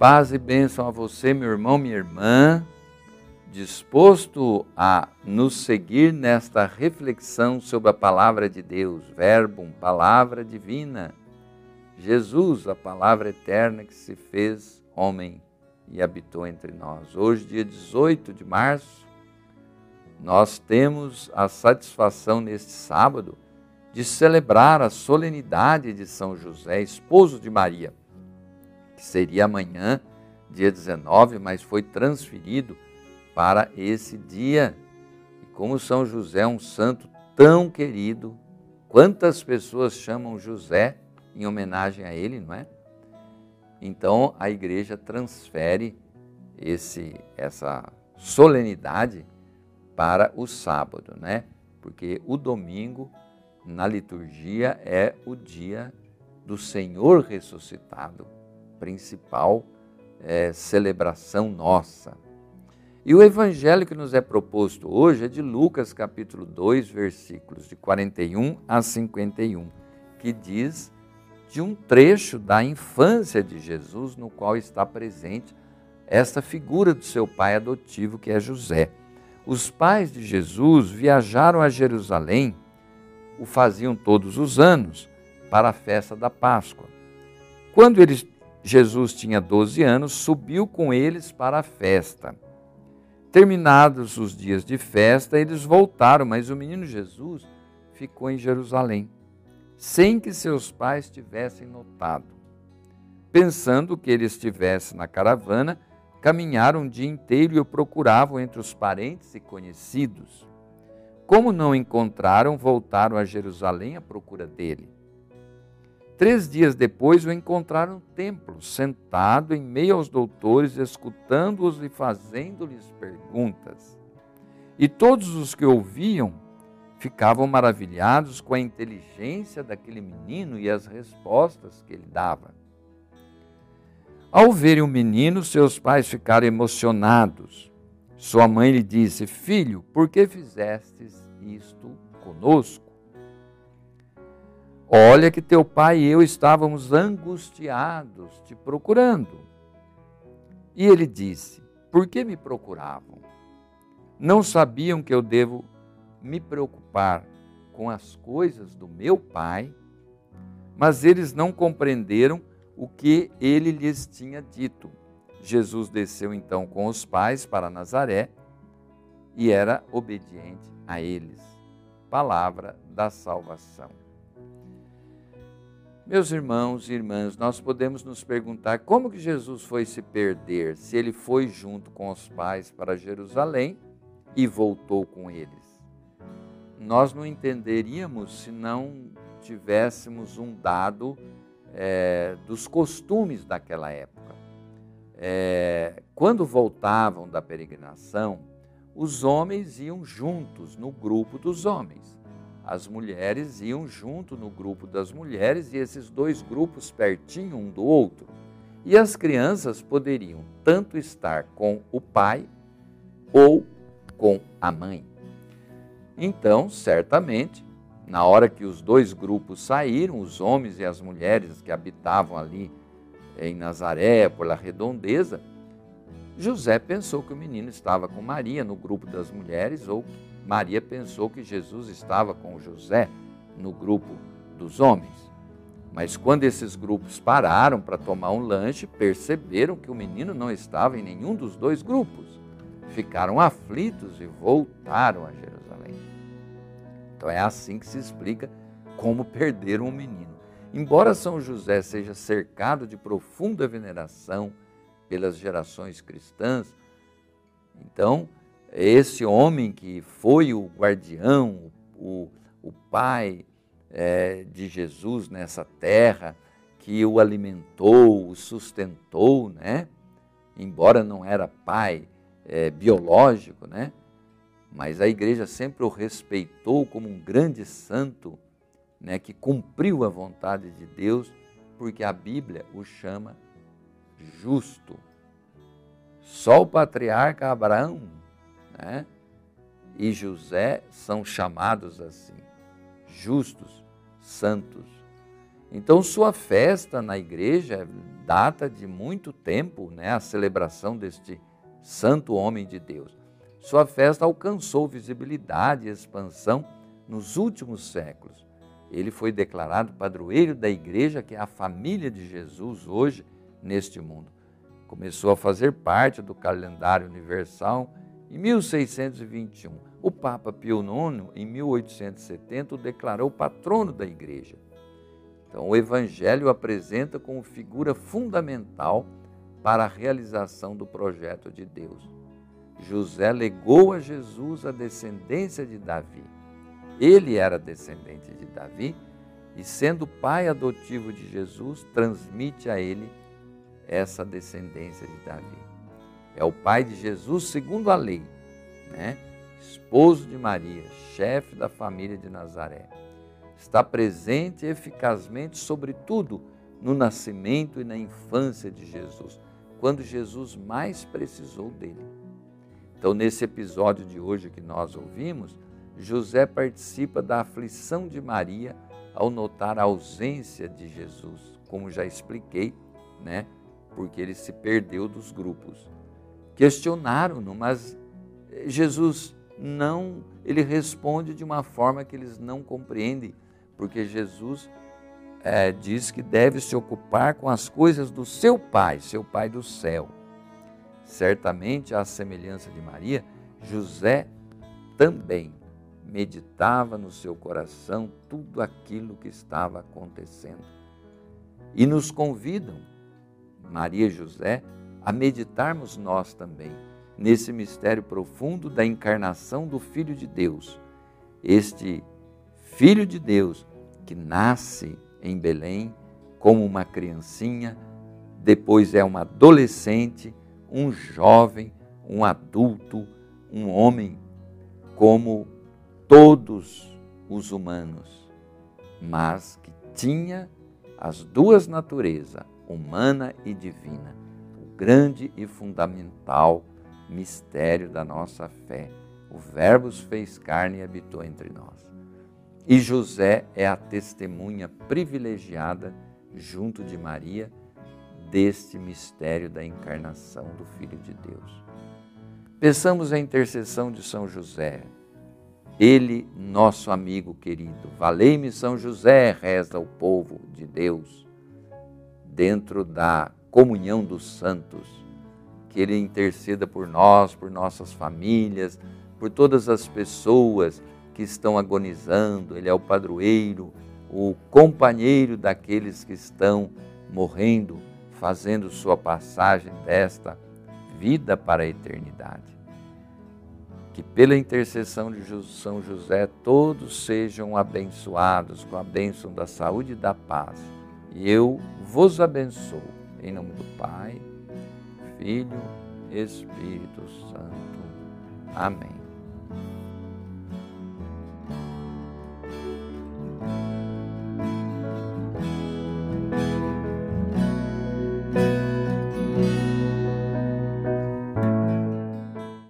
Paz e bênção a você, meu irmão, minha irmã, disposto a nos seguir nesta reflexão sobre a palavra de Deus, Verbo, palavra divina. Jesus, a palavra eterna que se fez homem e habitou entre nós. Hoje, dia 18 de março, nós temos a satisfação neste sábado de celebrar a solenidade de São José, esposo de Maria que seria amanhã, dia 19, mas foi transferido para esse dia. E como São José é um santo tão querido, quantas pessoas chamam José em homenagem a ele, não é? Então a igreja transfere esse essa solenidade para o sábado, né? Porque o domingo na liturgia é o dia do Senhor ressuscitado principal é, celebração nossa. E o evangelho que nos é proposto hoje é de Lucas capítulo 2, versículos de 41 a 51, que diz de um trecho da infância de Jesus no qual está presente esta figura do seu pai adotivo que é José. Os pais de Jesus viajaram a Jerusalém, o faziam todos os anos, para a festa da Páscoa. Quando eles Jesus tinha 12 anos, subiu com eles para a festa. Terminados os dias de festa, eles voltaram, mas o menino Jesus ficou em Jerusalém, sem que seus pais tivessem notado. Pensando que ele estivesse na caravana, caminharam o dia inteiro e o procuravam entre os parentes e conhecidos. Como não encontraram, voltaram a Jerusalém à procura dele. Três dias depois o encontraram no templo, sentado em meio aos doutores, escutando-os e fazendo-lhes perguntas. E todos os que ouviam ficavam maravilhados com a inteligência daquele menino e as respostas que ele dava. Ao verem o menino, seus pais ficaram emocionados. Sua mãe lhe disse: Filho, por que fizestes isto conosco? Olha que teu pai e eu estávamos angustiados te procurando. E ele disse: Por que me procuravam? Não sabiam que eu devo me preocupar com as coisas do meu pai? Mas eles não compreenderam o que ele lhes tinha dito. Jesus desceu então com os pais para Nazaré e era obediente a eles. Palavra da salvação. Meus irmãos e irmãs, nós podemos nos perguntar como que Jesus foi se perder, se ele foi junto com os pais para Jerusalém e voltou com eles. Nós não entenderíamos se não tivéssemos um dado é, dos costumes daquela época. É, quando voltavam da peregrinação, os homens iam juntos no grupo dos homens as mulheres iam junto no grupo das mulheres e esses dois grupos pertinho um do outro. E as crianças poderiam tanto estar com o pai ou com a mãe. Então, certamente, na hora que os dois grupos saíram, os homens e as mulheres que habitavam ali em Nazaré, por la redondeza, José pensou que o menino estava com Maria no grupo das mulheres ou Maria pensou que Jesus estava com José no grupo dos homens. Mas quando esses grupos pararam para tomar um lanche, perceberam que o menino não estava em nenhum dos dois grupos. Ficaram aflitos e voltaram a Jerusalém. Então é assim que se explica como perderam o menino. Embora São José seja cercado de profunda veneração pelas gerações cristãs, então esse homem que foi o guardião, o, o pai é, de Jesus nessa terra, que o alimentou, o sustentou, né? Embora não era pai é, biológico, né? Mas a igreja sempre o respeitou como um grande santo, né? Que cumpriu a vontade de Deus, porque a Bíblia o chama justo. Só o patriarca Abraão né? e José são chamados assim, justos, santos. Então, sua festa na igreja data de muito tempo, né, a celebração deste santo homem de Deus. Sua festa alcançou visibilidade e expansão nos últimos séculos. Ele foi declarado padroeiro da igreja, que é a família de Jesus hoje neste mundo. Começou a fazer parte do calendário universal em 1621. O Papa Pio IX, em 1870, o declarou patrono da igreja. Então, o Evangelho apresenta como figura fundamental para a realização do projeto de Deus. José legou a Jesus a descendência de Davi. Ele era descendente de Davi e, sendo pai adotivo de Jesus, transmite a ele essa descendência de Davi. É o pai de Jesus segundo a lei, né? esposo de Maria, chefe da família de Nazaré está presente eficazmente, sobretudo, no nascimento e na infância de Jesus, quando Jesus mais precisou dele. Então, nesse episódio de hoje que nós ouvimos, José participa da aflição de Maria ao notar a ausência de Jesus, como já expliquei, né? Porque ele se perdeu dos grupos. Questionaram-no, mas Jesus não, ele responde de uma forma que eles não compreendem porque Jesus é, diz que deve se ocupar com as coisas do seu Pai, seu Pai do céu. Certamente, à semelhança de Maria, José também meditava no seu coração tudo aquilo que estava acontecendo. E nos convidam, Maria e José, a meditarmos nós também nesse mistério profundo da encarnação do Filho de Deus. Este Filho de Deus que nasce em Belém como uma criancinha, depois é uma adolescente, um jovem, um adulto, um homem, como todos os humanos, mas que tinha as duas naturezas, humana e divina, grande e fundamental mistério da nossa fé. O Verbo fez carne e habitou entre nós. E José é a testemunha privilegiada, junto de Maria, deste mistério da encarnação do Filho de Deus. Pensamos a intercessão de São José. Ele, nosso amigo querido. Valei-me, São José, reza o povo de Deus, dentro da comunhão dos santos. Que ele interceda por nós, por nossas famílias, por todas as pessoas que estão agonizando, ele é o padroeiro, o companheiro daqueles que estão morrendo, fazendo sua passagem desta vida para a eternidade. Que pela intercessão de São José todos sejam abençoados com a bênção da saúde e da paz. E eu vos abençoo. Em nome do Pai, Filho, Espírito Santo. Amém.